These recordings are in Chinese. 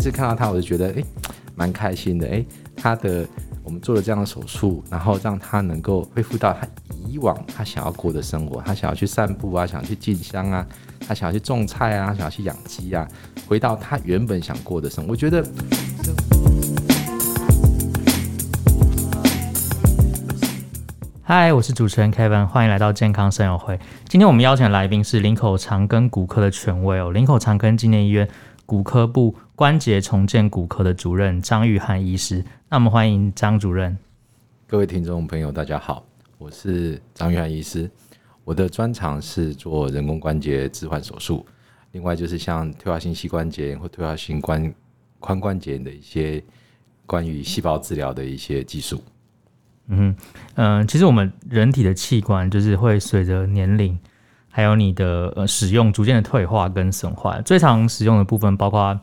次看到他，我就觉得哎，蛮开心的。哎，他的我们做了这样的手术，然后让他能够恢复到他以往他想要过的生活，他想要去散步啊，想要去进香啊，他想要去种菜啊，想要去养鸡啊，回到他原本想过的生活。我觉得。嗨，我是主持人 Kevin，欢迎来到健康生友会。今天我们邀请的来宾是林口长庚骨科的权威哦，林口长庚纪念医院骨科部关节重建骨科的主任张玉汉医师。那我们欢迎张主任。各位听众朋友，大家好，我是张玉汉医师。我的专长是做人工关节置换手术，另外就是像退化性膝关节或退化性关髋关节的一些关于细胞治疗的一些技术。嗯嗯、呃，其实我们人体的器官就是会随着年龄，还有你的呃使用，逐渐的退化跟损坏。最常使用的部分包括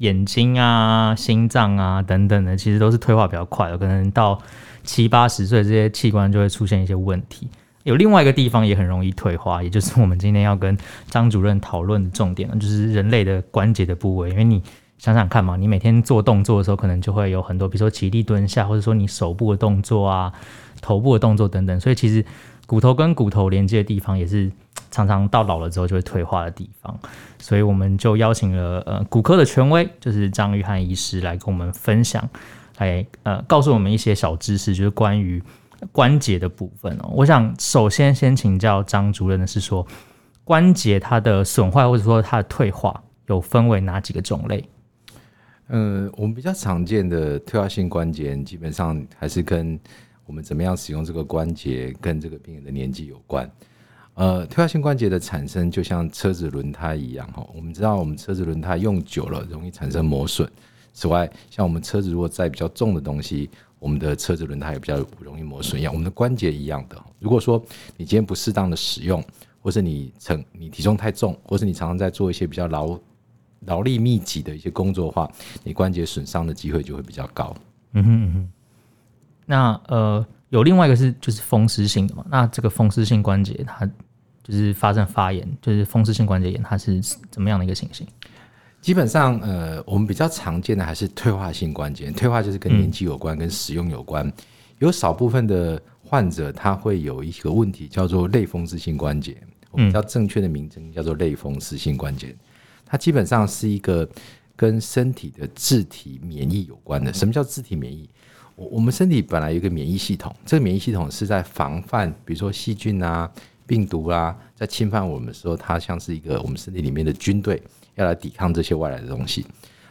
眼睛啊、心脏啊等等的，其实都是退化比较快的。可能到七八十岁，这些器官就会出现一些问题。有另外一个地方也很容易退化，也就是我们今天要跟张主任讨论的重点，就是人类的关节的部位，因为你。想想看嘛，你每天做动作的时候，可能就会有很多，比如说起立蹲下，或者说你手部的动作啊、头部的动作等等。所以其实骨头跟骨头连接的地方，也是常常到老了之后就会退化的地方。所以我们就邀请了呃骨科的权威，就是张玉汉医师来跟我们分享，来呃告诉我们一些小知识，就是关于关节的部分哦。我想首先先请教张主任的是说，关节它的损坏或者说它的退化有分为哪几个种类？嗯，我们比较常见的退化性关节，基本上还是跟我们怎么样使用这个关节，跟这个病人的年纪有关。呃，退化性关节的产生就像车子轮胎一样，哈，我们知道我们车子轮胎用久了容易产生磨损。此外，像我们车子如果载比较重的东西，我们的车子轮胎也比较容易磨损一样，我们的关节一样的。如果说你今天不适当的使用，或是你成你体重太重，或是你常常在做一些比较劳劳力密集的一些工作的话，你关节损伤的机会就会比较高。嗯哼嗯哼。那呃，有另外一个是就是风湿性的嘛？那这个风湿性关节它就是发生发炎，就是风湿性关节炎，它是怎么样的一个情形？基本上呃，我们比较常见的还是退化性关节，退化就是跟年纪有关，跟使用有关。有少部分的患者他会有一个问题叫做类风湿性关节，我们比较正确的名称叫做类风湿性关节。它基本上是一个跟身体的自体免疫有关的。什么叫自体免疫？我们身体本来有一个免疫系统，这个免疫系统是在防范，比如说细菌啊、病毒啊，在侵犯我们的时候，它像是一个我们身体里面的军队，要来抵抗这些外来的东西。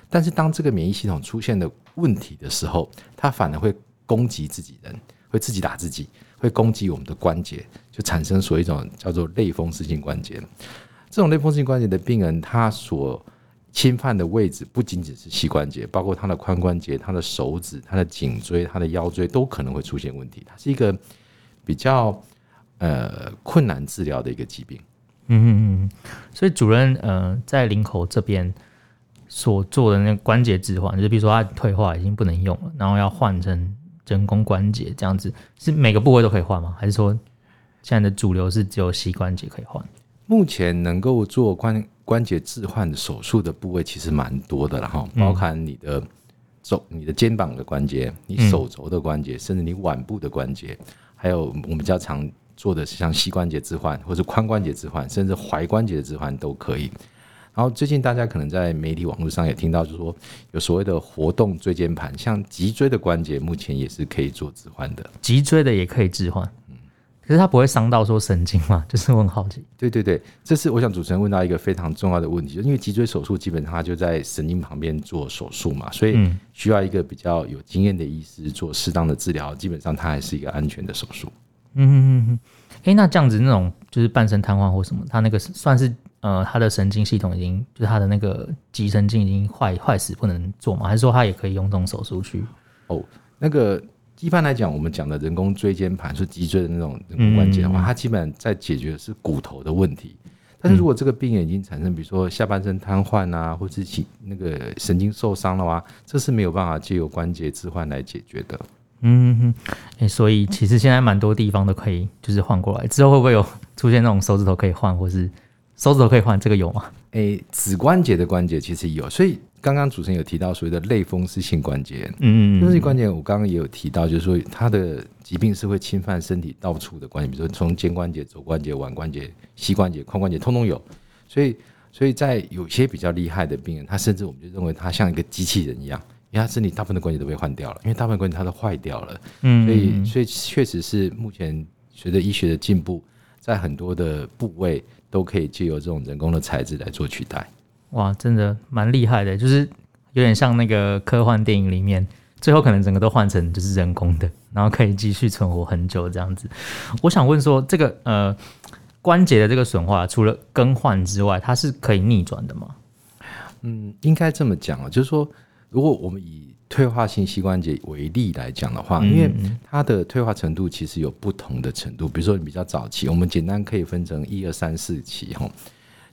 但是当这个免疫系统出现的问题的时候，它反而会攻击自己人，会自己打自己，会攻击我们的关节，就产生所谓一种叫做类风湿性关节。这种类风湿性关节的病人，他所侵犯的位置不仅仅是膝关节，包括他的髋关节、他的手指、他的颈椎、他的腰椎都可能会出现问题。它是一个比较呃困难治疗的一个疾病。嗯嗯嗯。所以主任呃在林口这边所做的那个关节置换，就是比如说他退化已经不能用了，然后要换成人工关节这样子，是每个部位都可以换吗？还是说现在的主流是只有膝关节可以换？目前能够做关关节置换的手术的部位其实蛮多的了哈，包含你的肘、你的肩膀的关节、你手肘的关节，甚至你腕部的关节，还有我们比较常做的是像膝关节置换，或是髋关节置换，甚至踝关节的置换都可以。然后最近大家可能在媒体网络上也听到，就是说有所谓的活动椎间盘，像脊椎的关节，目前也是可以做置换的。脊椎的也可以置换。可是它不会伤到说神经嘛？就是我很好奇。对对对，这是我想主持人问到一个非常重要的问题，就是因为脊椎手术基本上它就在神经旁边做手术嘛，所以需要一个比较有经验的医师做适当的治疗，基本上它还是一个安全的手术。嗯嗯嗯嗯。哎，那这样子那种就是半身瘫痪或什么，他那个算是呃，他的神经系统已经就是他的那个脊神经已经坏坏死不能做吗？还是说他也可以用这种手术去？哦，那个。一般来讲，我们讲的人工椎间盘是脊椎的那种人工关节的话，它基本上在解决的是骨头的问题。但是如果这个病人已经产生，比如说下半身瘫痪啊，或者是那个神经受伤的话，这是没有办法借由关节置换来解决的。嗯哼，哎，所以其实现在蛮多地方都可以就是换过来。之后会不会有出现那种手指头可以换，或是手指头可以换？这个有吗？诶，指关节的关节其实有，所以刚刚主持人有提到所谓的类风湿性关节，嗯，嗯类风湿性关节我刚刚也有提到，就是说它的疾病是会侵犯身体到处的关节，比如说从肩关节、肘关节、腕关节、膝关节、髋关节，通通有。所以，所以在有些比较厉害的病人，他甚至我们就认为他像一个机器人一样，因为他身体大部分的关节都被换掉了，因为大部分关节它都坏掉了。嗯，所以，所以确实是目前随着医学的进步，在很多的部位都可以借由这种人工的材质来做取代。哇，真的蛮厉害的，就是有点像那个科幻电影里面，最后可能整个都换成就是人工的，然后可以继续存活很久这样子。我想问说，这个呃关节的这个损坏，除了更换之外，它是可以逆转的吗？嗯，应该这么讲啊，就是说，如果我们以退化性膝关节为例来讲的话，因为它的退化程度其实有不同的程度，比如说你比较早期，我们简单可以分成一二三四期哈。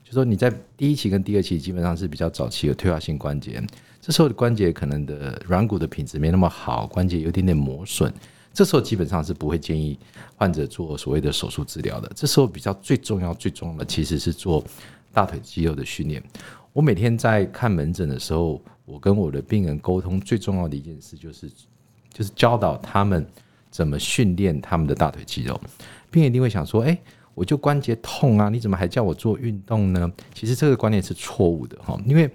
就说你在第一期跟第二期基本上是比较早期的退化性关节，这时候的关节可能的软骨的品质没那么好，关节有点点磨损，这时候基本上是不会建议患者做所谓的手术治疗的。这时候比较最重要最重要的其实是做大腿肌肉的训练。我每天在看门诊的时候，我跟我的病人沟通最重要的一件事就是就是教导他们怎么训练他们的大腿肌肉。病人一定会想说，哎。我就关节痛啊，你怎么还叫我做运动呢？其实这个观念是错误的哈，因为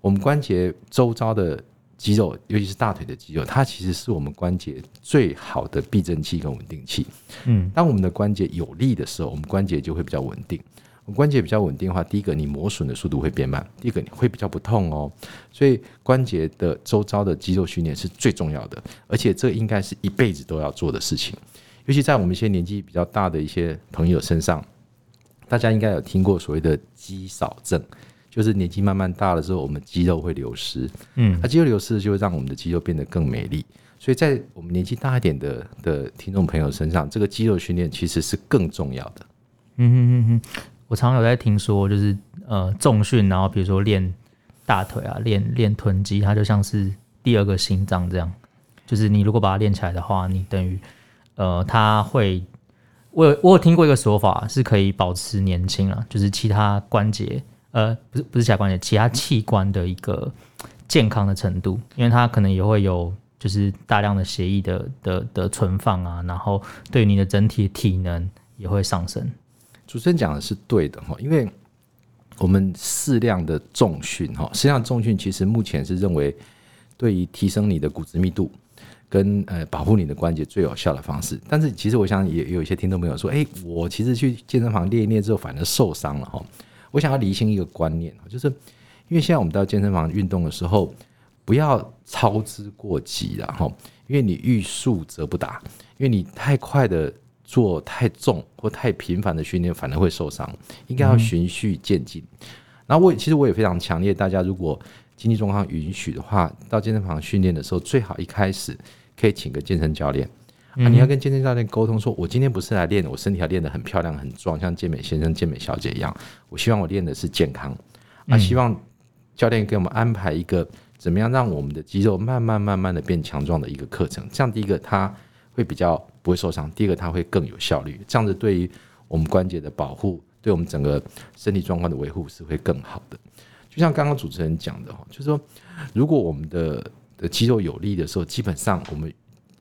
我们关节周遭的肌肉，尤其是大腿的肌肉，它其实是我们关节最好的避震器跟稳定器。嗯，当我们的关节有力的时候，我们关节就会比较稳定。我们关节比较稳定的话，第一个你磨损的速度会变慢，第一个你会比较不痛哦。所以关节的周遭的肌肉训练是最重要的，而且这应该是一辈子都要做的事情。尤其在我们一些年纪比较大的一些朋友身上，大家应该有听过所谓的肌少症，就是年纪慢慢大了之后，我们肌肉会流失。嗯，那肌肉流失就会让我们的肌肉变得更美丽。所以在我们年纪大一点的的听众朋友身上，这个肌肉训练其实是更重要的。嗯哼哼哼，我常常有在听说，就是呃重训，然后比如说练大腿啊，练练臀肌，它就像是第二个心脏这样。就是你如果把它练起来的话，你等于。呃，他会，我有我有听过一个说法，是可以保持年轻啊，就是其他关节，呃，不是不是其他关节，其他器官的一个健康的程度，因为它可能也会有就是大量的血液的的的存放啊，然后对你的整体体能也会上升。主持人讲的是对的哈，因为我们适量的重训哈，适量重训其实目前是认为对于提升你的骨质密度。跟呃保护你的关节最有效的方式，但是其实我想也有一些听众朋友说，哎，我其实去健身房练一练之后反而受伤了哈。我想要厘清一个观念，就是因为现在我们到健身房运动的时候，不要操之过急了哈，因为你欲速则不达，因为你太快的做太重或太频繁的训练反而会受伤，应该要循序渐进。然后我其实我也非常强烈，大家如果经济状况允许的话，到健身房训练的时候，最好一开始。可以请个健身教练啊，你要跟健身教练沟通，说我今天不是来练，我身体要练得很漂亮、很壮，像健美先生、健美小姐一样。我希望我练的是健康啊，希望教练给我们安排一个怎么样让我们的肌肉慢慢、慢慢的变强壮的一个课程。这样第一个它会比较不会受伤，第二个它会更有效率。这样子对于我们关节的保护，对我们整个身体状况的维护是会更好的。就像刚刚主持人讲的哈，就是说如果我们的的肌肉有力的时候，基本上我们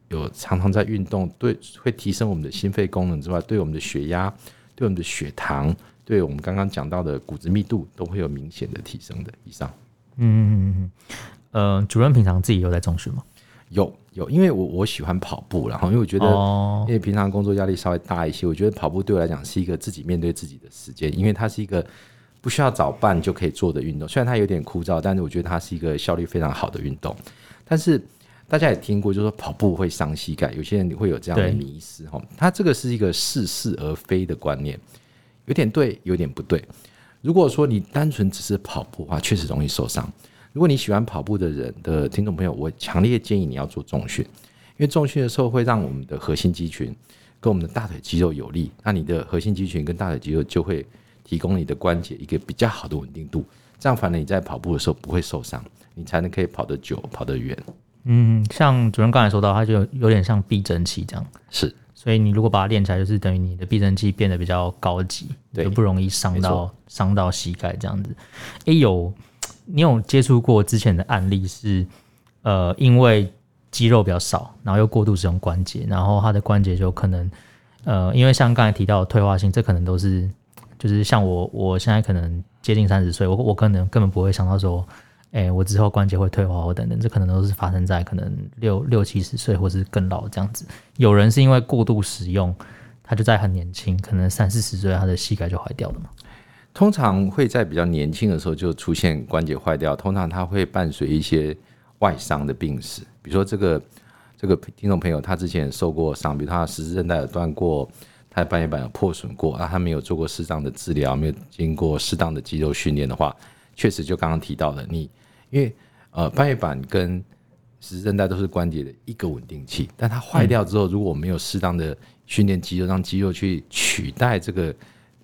有常常在运动，对，会提升我们的心肺功能之外，对我们的血压、对我们的血糖、对我们刚刚讲到的骨质密度，都会有明显的提升的。以上，嗯嗯嗯嗯，呃，主任平常自己有在重训吗？有有，因为我我喜欢跑步，然后因为我觉得，因为平常工作压力稍微大一些，我觉得跑步对我来讲是一个自己面对自己的时间，因为它是一个。不需要早办就可以做的运动，虽然它有点枯燥，但是我觉得它是一个效率非常好的运动。但是大家也听过，就是说跑步会伤膝盖，有些人你会有这样的迷失哈。它这个是一个似是而非的观念，有点对，有点不对。如果说你单纯只是跑步的话，确实容易受伤。如果你喜欢跑步的人的听众朋友，我强烈建议你要做重训，因为重训的时候会让我们的核心肌群跟我们的大腿肌肉有力，那你的核心肌群跟大腿肌肉就会。提供你的关节一个比较好的稳定度，这样反正你在跑步的时候不会受伤，你才能可以跑得久、跑得远。嗯，像主任刚才说到，它就有点像避震器这样。是，所以你如果把它练起来，就是等于你的避震器变得比较高级，对，就不容易伤到伤到膝盖这样子。诶、欸，有你有接触过之前的案例是，呃，因为肌肉比较少，然后又过度使用关节，然后他的关节就可能，呃，因为像刚才提到的退化性，这可能都是，就是像我，我现在可能接近三十岁，我我可能根本不会想到说，哎、我之后关节会退化或等等，这可能都是发生在可能六六七十岁或是更老这样子。有人是因为过度使用，他就在很年轻，可能三四十岁，他的膝盖就坏掉了嘛。通常会在比较年轻的时候就出现关节坏掉，通常它会伴随一些外伤的病史，比如说这个这个听众朋友他之前受过伤，比如他十字韧带有断过，他的半月板有破损过啊，他没有做过适当的治疗，没有经过适当的肌肉训练的话，确实就刚刚提到的，你因为呃半月板跟十字韧带都是关节的一个稳定器，但它坏掉之后，如果没有适当的训练肌肉，让肌肉去取代这个。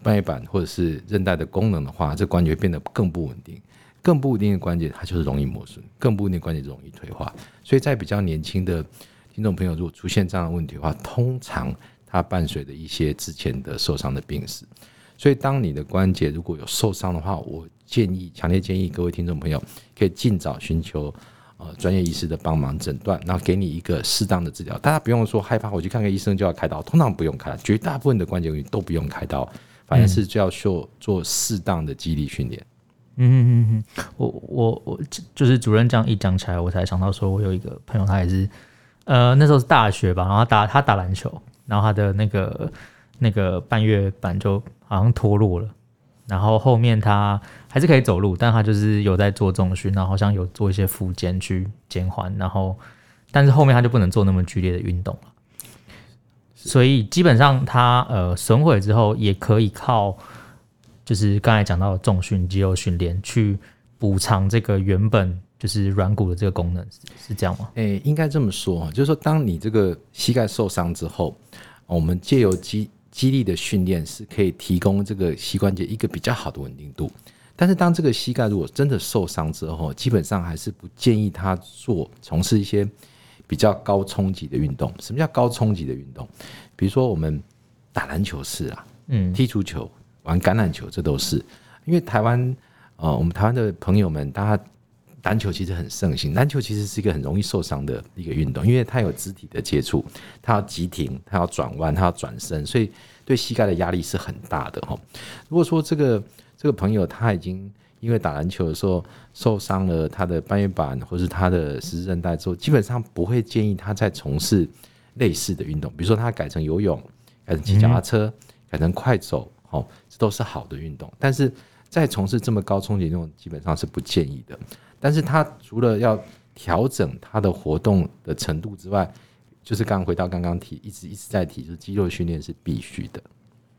半月板或者是韧带的功能的话，这关节变得更不稳定，更不稳定的关节它就是容易磨损，更不稳定的关节容易退化。所以在比较年轻的听众朋友，如果出现这样的问题的话，通常它伴随着一些之前的受伤的病史。所以当你的关节如果有受伤的话，我建议，强烈建议各位听众朋友可以尽早寻求呃专业医师的帮忙诊断，然后给你一个适当的治疗。大家不用说害怕，我去看看医生就要开刀，通常不用开，绝大部分的关节问题都不用开刀。反正是就要做做适当的肌力训练。嗯嗯嗯嗯，我我我就是主任这样一讲起来，我才想到说，我有一个朋友，他也是，呃，那时候是大学吧，然后他打他打篮球，然后他的那个那个半月板就好像脱落了，然后后面他还是可以走路，但他就是有在做重训，然后好像有做一些复健去减缓，然后但是后面他就不能做那么剧烈的运动了。所以基本上他呃损毁之后也可以靠，就是刚才讲到的重训、肌肉训练去补偿这个原本就是软骨的这个功能，是这样吗？诶、欸，应该这么说，就是说当你这个膝盖受伤之后，我们借由肌肌力的训练是可以提供这个膝关节一个比较好的稳定度。但是当这个膝盖如果真的受伤之后，基本上还是不建议他做从事一些。比较高冲击的运动，什么叫高冲击的运动？比如说我们打篮球是啊，嗯，踢足球、玩橄榄球，这都是。因为台湾，呃，我们台湾的朋友们，大家篮球其实很盛行。篮球其实是一个很容易受伤的一个运动，因为它有肢体的接触，它要急停，它要转弯，它要转身，所以对膝盖的压力是很大的哈。如果说这个这个朋友他已经因为打篮球的时候受伤了他的半月板或是他的十字韧带之后，基本上不会建议他再从事类似的运动，比如说他改成游泳、改成骑脚踏车、改成快走，哦，这都是好的运动。但是再从事这么高冲击运动，基本上是不建议的。但是他除了要调整他的活动的程度之外，就是刚回到刚刚提，一直一直在提，就是肌肉训练是必须的。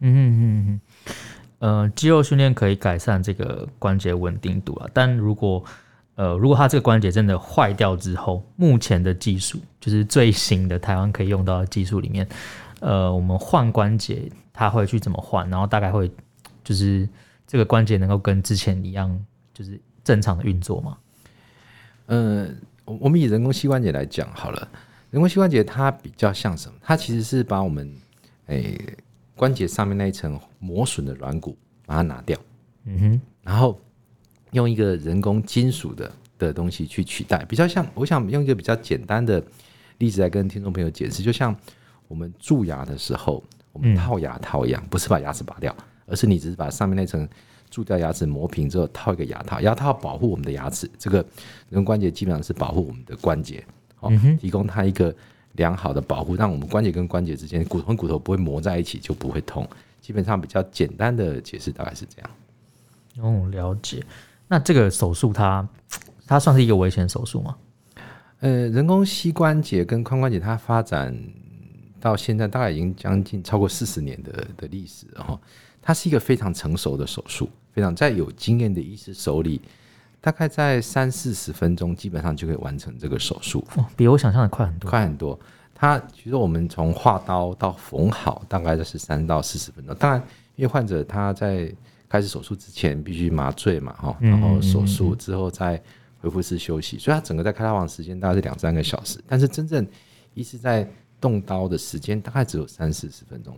嗯嗯嗯嗯。呃，肌肉训练可以改善这个关节稳定度啊，但如果呃，如果它这个关节真的坏掉之后，目前的技术就是最新的台湾可以用到的技术里面，呃，我们换关节它会去怎么换？然后大概会就是这个关节能够跟之前一样，就是正常的运作吗？呃，我们以人工膝关节来讲好了，人工膝关节它比较像什么？它其实是把我们诶。欸关节上面那一层磨损的软骨，把它拿掉，嗯哼，然后用一个人工金属的的东西去取代，比较像，我想用一个比较简单的例子来跟听众朋友解释，就像我们蛀牙的时候，我们套牙套一样，不是把牙齿拔掉，而是你只是把上面那层蛀掉牙齿磨平之后套一个牙套，牙套保护我们的牙齿，这个人工关节基本上是保护我们的关节，哦，提供它一个。良好的保护，让我们关节跟关节之间骨头跟骨头不会磨在一起，就不会痛。基本上比较简单的解释大概是这样。哦，了解。那这个手术它它算是一个危险手术吗？呃，人工膝关节跟髋关节它发展到现在大概已经将近超过四十年的的历史了哈。它是一个非常成熟的手术，非常在有经验的医师手里。大概在三四十分钟，基本上就可以完成这个手术。哦，比我想象的快很多，快很多。它其实我们从划刀到缝好，大概就是三到四十分钟。当然，因为患者他在开始手术之前必须麻醉嘛，哈，然后手术之后再恢复室休息，所以他整个在开刀房时间大概是两三个小时。但是真正医师在动刀的时间大概只有三四十分钟。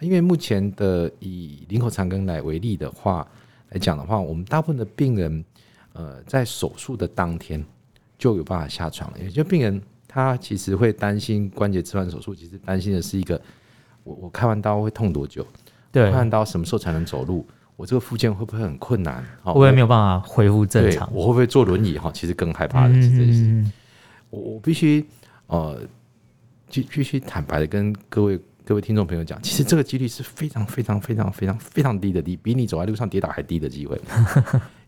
因为目前的以林口长庚来为例的话来讲的话，我们大部分的病人。呃，在手术的当天就有办法下床。也就病人他其实会担心关节置换手术，其实担心的是一个，我我开完刀会痛多久？对，开完刀什么时候才能走路？我这个复健会不会很困难？会不会没有办法恢复正常？我会不会坐轮椅？哈，其实更害怕的是这件事情。我我必须呃，必必须坦白的跟各位各位听众朋友讲，其实这个几率是非常非常非常非常非常低的低，比你走在路上跌倒还低的机会。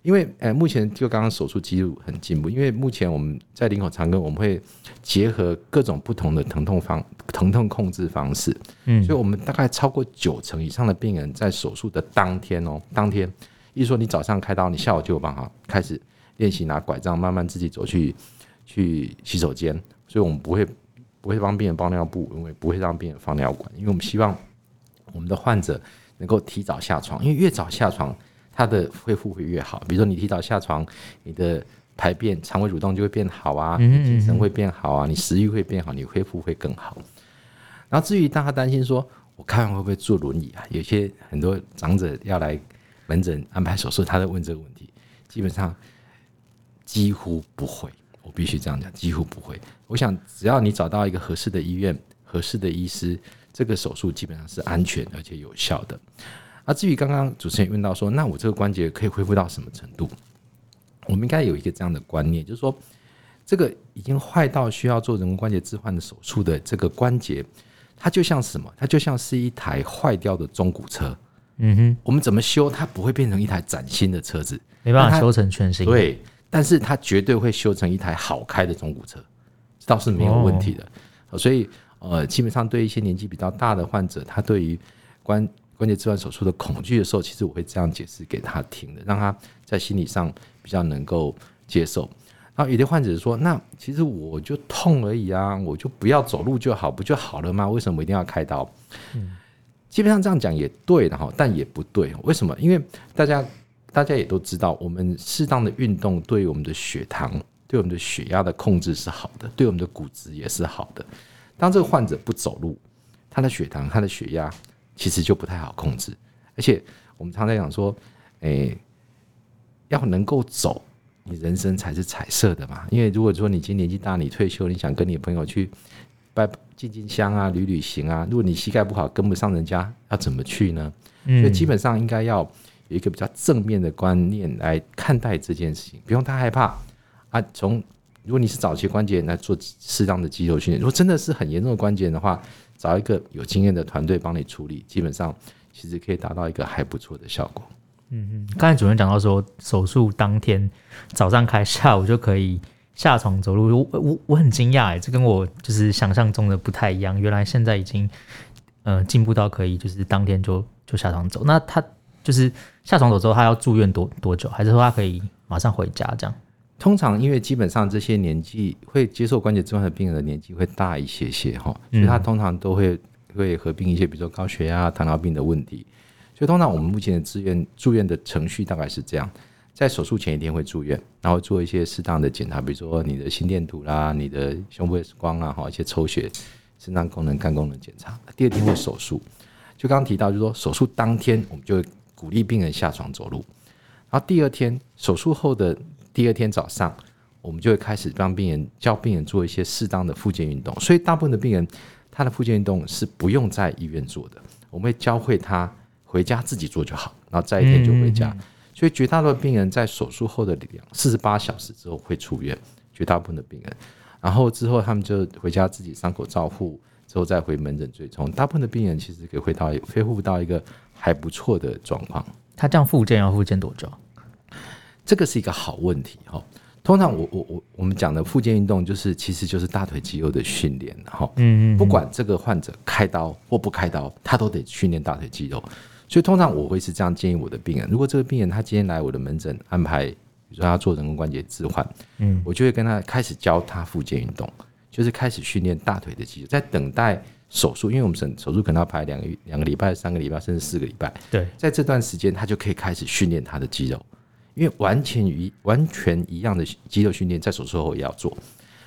因为呃，目前就刚刚手术技术很进步，因为目前我们在林口长庚，我们会结合各种不同的疼痛方疼痛控制方式，嗯，所以我们大概超过九成以上的病人在手术的当天哦，当天，意思说你早上开刀，你下午就有办法开始练习拿拐杖，慢慢自己走去去洗手间，所以我们不会不会帮病人包尿布，因为不会让病人放尿管，因为我们希望我们的患者能够提早下床，因为越早下床。他的恢复会越好，比如说你提早下床，你的排便、肠胃蠕动就会变好啊，你精神会变好啊，你食欲会变好，你恢复会更好。然后至于大家担心说，我看完会不会坐轮椅啊？有些很多长者要来门诊安排手术，他在问这个问题，基本上几乎不会，我必须这样讲，几乎不会。我想只要你找到一个合适的医院、合适的医师，这个手术基本上是安全而且有效的。啊至于刚刚主持人问到说，那我这个关节可以恢复到什么程度？我们应该有一个这样的观念，就是说，这个已经坏到需要做人工关节置换的手术的这个关节，它就像什么？它就像是一台坏掉的中古车。嗯哼，我们怎么修它不会变成一台崭新的车子？没办法修成全新。对，但是它绝对会修成一台好开的中古车，这倒是没有问题的。哦、所以呃，基本上对一些年纪比较大的患者，他对于关关节置换手术的恐惧的时候，其实我会这样解释给他听的，让他在心理上比较能够接受。然后有的患者说：“那其实我就痛而已啊，我就不要走路就好，不就好了吗？为什么一定要开刀？”嗯，基本上这样讲也对的哈，但也不对。为什么？因为大家大家也都知道，我们适当的运动对我们的血糖、对我们的血压的控制是好的，对我们的骨质也是好的。当这个患者不走路，他的血糖、他的血压。其实就不太好控制，而且我们常常讲说，诶，要能够走，你人生才是彩色的嘛。因为如果说你今年纪大，你退休，你想跟你朋友去拜进进香啊、旅旅行啊，如果你膝盖不好，跟不上人家，要怎么去呢？所以基本上应该要有一个比较正面的观念来看待这件事情，不用太害怕啊。从如果你是早期关节来做适当的肌肉训练，如果真的是很严重的关节的话。找一个有经验的团队帮你处理，基本上其实可以达到一个还不错的效果。嗯嗯，刚才主任讲到说，手术当天早上开，下午就可以下床走路。我我我很惊讶哎，这跟我就是想象中的不太一样。原来现在已经呃进步到可以就是当天就就下床走。那他就是下床走之后，他要住院多多久？还是说他可以马上回家这样？通常，因为基本上这些年纪会接受关节置换的病人的年纪会大一些些哈，所以他通常都会会合并一些，比如说高血压、糖尿病的问题。所以通常我们目前的住院住院的程序大概是这样：在手术前一天会住院，然后做一些适当的检查，比如说你的心电图啦、你的胸部 X 光啊、哈一些抽血、肾脏功能、肝功能检查。第二天会手术，就刚刚提到，就是说手术当天我们就会鼓励病人下床走路，然后第二天手术后的。第二天早上，我们就会开始帮病人教病人做一些适当的复健运动。所以，大部分的病人他的复健运动是不用在医院做的，我们会教会他回家自己做就好，然后再一天就回家。所以，绝大多数病人在手术后的两四十八小时之后会出院，绝大部分的病人，然后之后他们就回家自己伤口照护，之后再回门诊追踪。大部分的病人其实可以回到恢复到一个还不错的状况。他这样复健要复健多久？这个是一个好问题哈。通常我我我我们讲的复健运动，就是其实就是大腿肌肉的训练哈。嗯嗯。不管这个患者开刀或不开刀，他都得训练大腿肌肉。所以通常我会是这样建议我的病人：如果这个病人他今天来我的门诊安排，比如说他做人工关节置换，嗯，我就会跟他开始教他复健运动，就是开始训练大腿的肌肉，在等待手术，因为我们手手术可能要排两个月、两个礼拜、三个礼拜，甚至四个礼拜。对，在这段时间，他就可以开始训练他的肌肉。因为完全一完全一样的肌肉训练，在手术后也要做。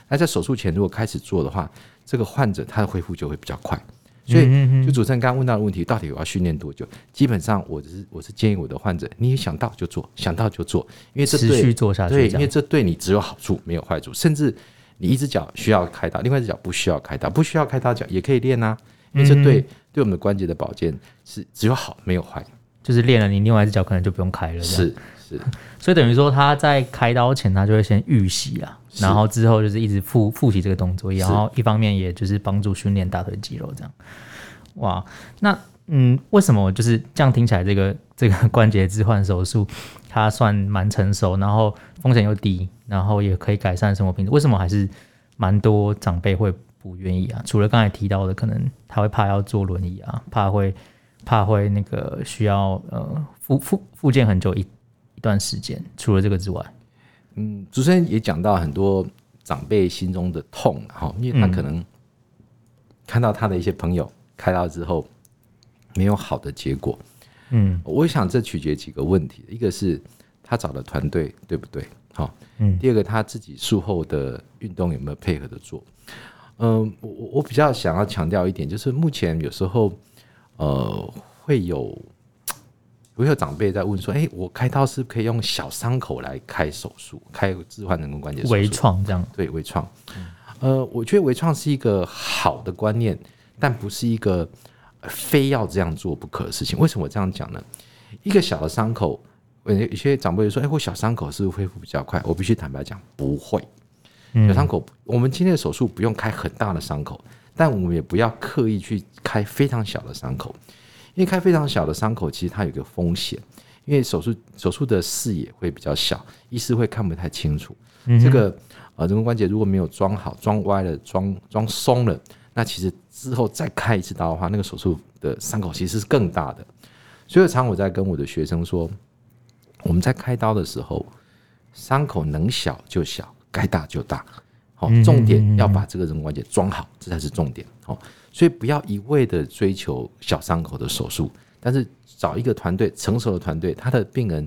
那在手术前如果开始做的话，这个患者他的恢复就会比较快。所以，就主持人刚刚问到的问题，到底我要训练多久？基本上，我是我是建议我的患者，你想到就做，想到就做，因为这对持续做下去，对，因为这对你只有好处没有坏处。甚至你一只脚需要开刀，另外一只脚不需要开刀，不需要开刀脚也可以练啊，因为这对对我们的关节的保健是只有好没有坏。就是练了，你另外一只脚可能就不用开了。是是，所以等于说他在开刀前，他就会先预习啊，然后之后就是一直复复习这个动作，然后一方面也就是帮助训练大腿肌肉这样。哇，那嗯，为什么就是这样听起来，这个 这个关节置换手术它算蛮成熟，然后风险又低，然后也可以改善生活品质？为什么还是蛮多长辈会不愿意啊？除了刚才提到的，可能他会怕要坐轮椅啊，怕会。怕会那个需要呃复复复健很久一一段时间，除了这个之外，嗯，主持人也讲到很多长辈心中的痛哈，因为他可能看到他的一些朋友开刀之后没有好的结果，嗯，我想这取决几个问题，一个是他找的团队对不对，好，嗯，第二个他自己术后的运动有没有配合的做，嗯，我我比较想要强调一点，就是目前有时候。呃，会有会有长辈在问说：“哎、欸，我开刀是可以用小伤口来开手术，开置换人工关节？微创这样？对，微创。呃，我觉得微创是一个好的观念，但不是一个非要这样做不可的事情。为什么我这样讲呢？一个小的伤口，有些长辈说：‘哎、欸，我小伤口是不是恢复比较快？’我必须坦白讲，不会。小伤口，我们今天的手术不用开很大的伤口。”但我们也不要刻意去开非常小的伤口，因为开非常小的伤口，其实它有一个风险，因为手术手术的视野会比较小，医师会看不太清楚。这个呃人工关节如果没有装好、装歪了、装装松了，那其实之后再开一次刀的话，那个手术的伤口其实是更大的。所以常我在跟我的学生说，我们在开刀的时候，伤口能小就小，该大就大。好，重点要把这个人工关节装好，这才是重点。好，所以不要一味的追求小伤口的手术，但是找一个团队成熟的团队，他的病人，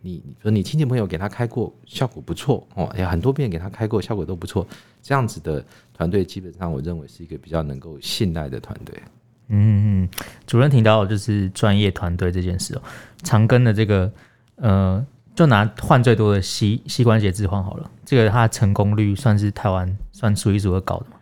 你说你亲戚朋友给他开过，效果不错哦，哎，很多病人给他开过，效果都不错，这样子的团队基本上我认为是一个比较能够信赖的团队。嗯嗯，主任提到就是专业团队这件事哦，长庚的这个呃。就拿换最多的膝膝关节置换好了，这个它成功率算是台湾算数一数二高的嘛？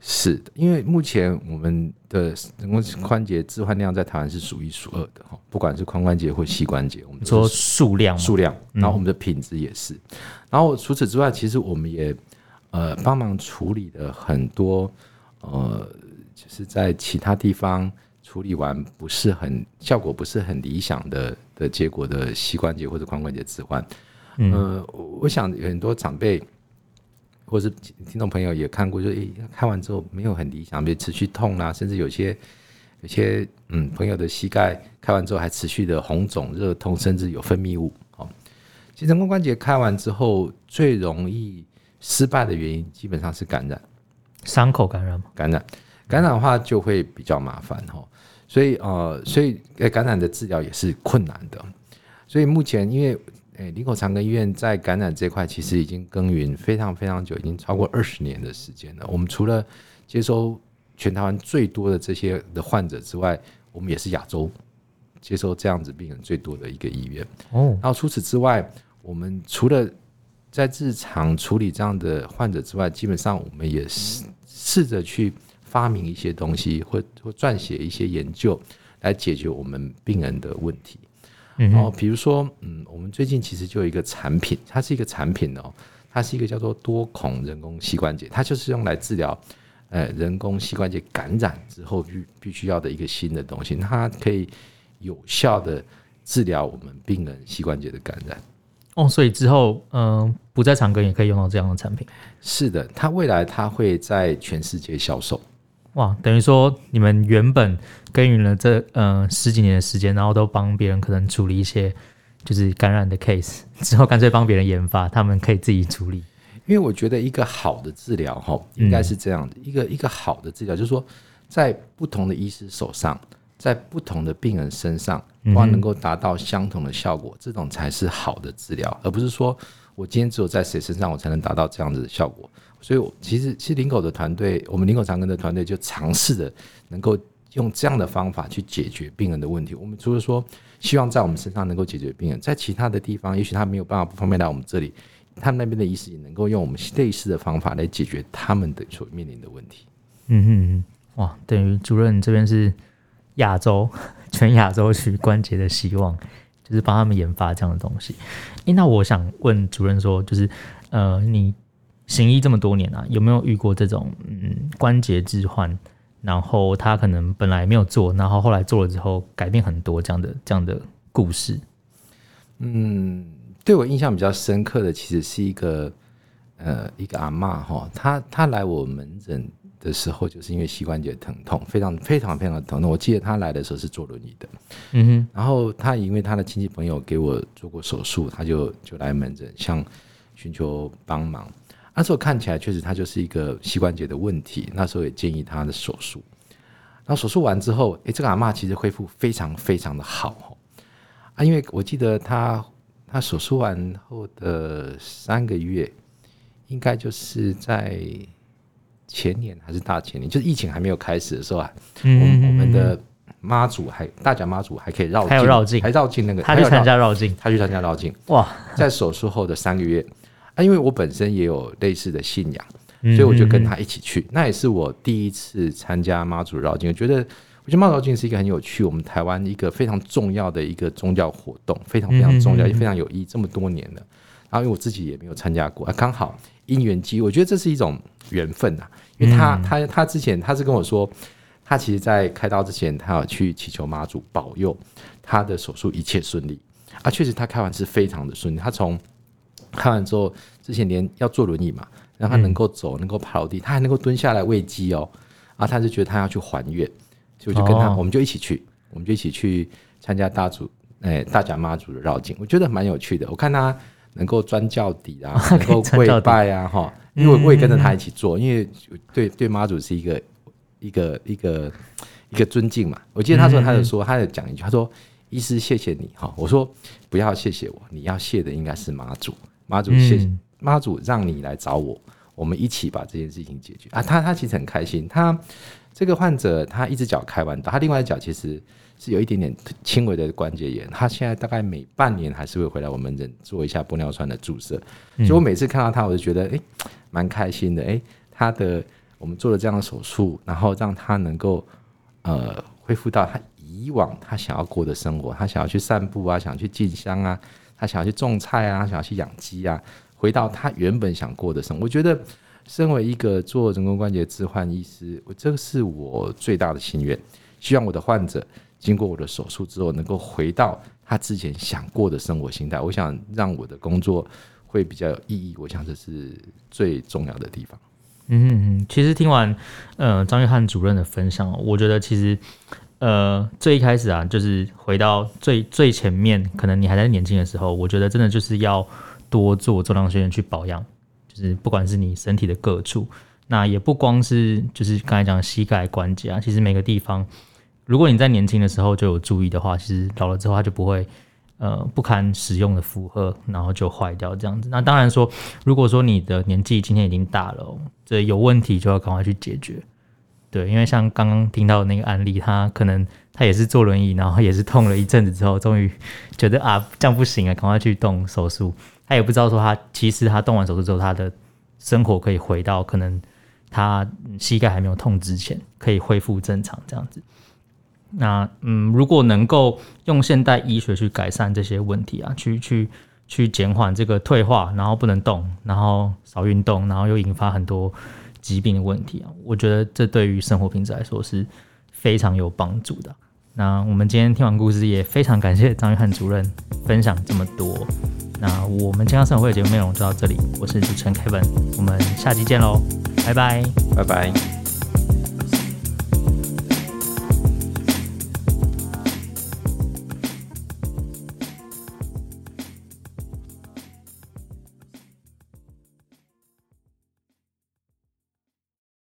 是的，因为目前我们的人工关节置换量在台湾是数一数二的哈，不管是髋关节或膝关节，我们说数量数量，然后我们的品质也是。然后除此之外，其实我们也呃帮忙处理了很多呃，就是在其他地方。处理完不是很效果不是很理想的的结果的膝关节或者髋关节置换，嗯、呃，我想有很多长辈或是听众朋友也看过，就诶，看完之后没有很理想，比如持续痛啦、啊，甚至有些有些嗯朋友的膝盖开完之后还持续的红肿、热痛，甚至有分泌物。哦，其实人工关节开完之后最容易失败的原因基本上是感染，伤口感染吗？感染，感染的话就会比较麻烦哈。所以呃，所以感染的治疗也是困难的。所以目前，因为诶林口长庚医院在感染这块其实已经耕耘非常非常久，已经超过二十年的时间了。我们除了接收全台湾最多的这些的患者之外，我们也是亚洲接收这样子病人最多的一个医院。哦，然后除此之外，我们除了在日常处理这样的患者之外，基本上我们也试试着去。发明一些东西，或或撰写一些研究，来解决我们病人的问题。然后，比如说，嗯，我们最近其实就有一个产品，它是一个产品哦，它是一个叫做多孔人工膝关节，它就是用来治疗呃人工膝关节感染之后必必须要的一个新的东西，它可以有效的治疗我们病人膝关节的感染。哦，所以之后嗯、呃，不在长庚也可以用到这样的产品。是的，它未来它会在全世界销售。哇，等于说你们原本耕耘了这呃十几年的时间，然后都帮别人可能处理一些就是感染的 case，之后干脆帮别人研发，他们可以自己处理。因为我觉得一个好的治疗哈，应该是这样的，嗯、一个一个好的治疗，就是说在不同的医师手上，在不同的病人身上，光能够达到相同的效果，这种才是好的治疗，而不是说我今天只有在谁身上，我才能达到这样子的效果。所以，其实其实林狗的团队，我们林狗长庚的团队就尝试着能够用这样的方法去解决病人的问题。我们除了说希望在我们身上能够解决病人，在其他的地方，也许他没有办法不方便来我们这里，他们那边的医师也能够用我们类似的方法来解决他们的所面临的问题。嗯哼，哇，等于主任这边是亚洲全亚洲 区关节的希望，就是帮他们研发这样的东西。诶，那我想问主任说，就是呃，你行医这么多年啊，有没有遇过这种嗯关节置换？然后他可能本来没有做，然后后来做了之后改变很多，这样的这样的故事。嗯，对我印象比较深刻的，其实是一个呃一个阿嬷哈，她她来我门诊的时候，就是因为膝关节疼痛，非常非常非常的疼痛。我记得她来的时候是坐轮椅的，嗯哼。然后她因为她的亲戚朋友给我做过手术，她就就来门诊，想寻求帮忙。那时候看起来确实他就是一个膝关节的问题，那时候也建议他的手术。然后手术完之后，诶，这个阿嬷其实恢复非常非常的好哦。啊，因为我记得他他手术完后的三个月，应该就是在前年还是大前年，就是疫情还没有开始的时候啊，嗯、我我们的妈祖还大甲妈祖还可以绕还有绕境，还绕境那个，他去参加绕境，他去参加绕境，哇，在手术后的三个月。啊，因为我本身也有类似的信仰，所以我就跟他一起去。那也是我第一次参加妈祖绕境。我觉得，我觉得妈祖绕境是一个很有趣，我们台湾一个非常重要的一个宗教活动，非常非常重要，也非常有意义。这么多年了，然后因为我自己也没有参加过，啊，刚好因缘机，我觉得这是一种缘分呐。因为他他他之前他是跟我说，他其实在开刀之前，他要去祈求妈祖保佑他的手术一切顺利。啊，确实他开完是非常的顺利，他从。看完之后，之前连要坐轮椅嘛，让他能够走，能够爬楼梯，他还能够蹲下来喂鸡哦。啊他就觉得他要去还愿，所以我就跟他，我们就一起去，我们就一起去参加大主哎大甲妈祖的绕境，我觉得蛮有趣的。我看他能够钻教底啊，能够跪拜啊，哈，因为我也跟着他一起做，因为对对妈祖是一个一个一个一个尊敬嘛。我记得他说，他就说，他就讲一句，他说：“医师谢谢你哈。”我说：“不要谢谢我，你要谢的应该是妈祖。”妈祖，谢谢妈祖，让你来找我，我们一起把这件事情解决啊！他他其实很开心，他这个患者他一只脚开完刀，他另外一只脚其实是有一点点轻微的关节炎，他现在大概每半年还是会回来我们诊做一下玻尿酸的注射，所以我每次看到他，我就觉得哎，蛮开心的哎，他的我们做了这样的手术，然后让他能够呃恢复到他以往他想要过的生活，他想要去散步啊，想去进香啊。他想要去种菜啊，想要去养鸡啊，回到他原本想过的生活。我觉得，身为一个做人工关节置换医师，我这个是我最大的心愿。希望我的患者经过我的手术之后，能够回到他之前想过的生活心态。我想让我的工作会比较有意义。我想这是最重要的地方。嗯嗯，其实听完呃张约翰主任的分享，我觉得其实。呃，最一开始啊，就是回到最最前面，可能你还在年轻的时候，我觉得真的就是要多做重量训练去保养，就是不管是你身体的各处，那也不光是就是刚才讲膝盖关节啊，其实每个地方，如果你在年轻的时候就有注意的话，其实老了之后它就不会呃不堪使用的负荷，然后就坏掉这样子。那当然说，如果说你的年纪今天已经大了，这有问题就要赶快去解决。对，因为像刚刚听到的那个案例，他可能他也是坐轮椅，然后也是痛了一阵子之后，终于觉得啊这样不行啊，赶快去动手术。他也不知道说他其实他动完手术之后，他的生活可以回到可能他膝盖还没有痛之前，可以恢复正常这样子。那嗯，如果能够用现代医学去改善这些问题啊，去去去减缓这个退化，然后不能动，然后少运动，然后又引发很多。疾病的问题啊，我觉得这对于生活品质来说是非常有帮助的。那我们今天听完故事，也非常感谢张玉汉主任分享这么多。那我们健康生活会的节目内容就到这里，我是主持人 Kevin，我们下期见喽，拜拜，拜拜。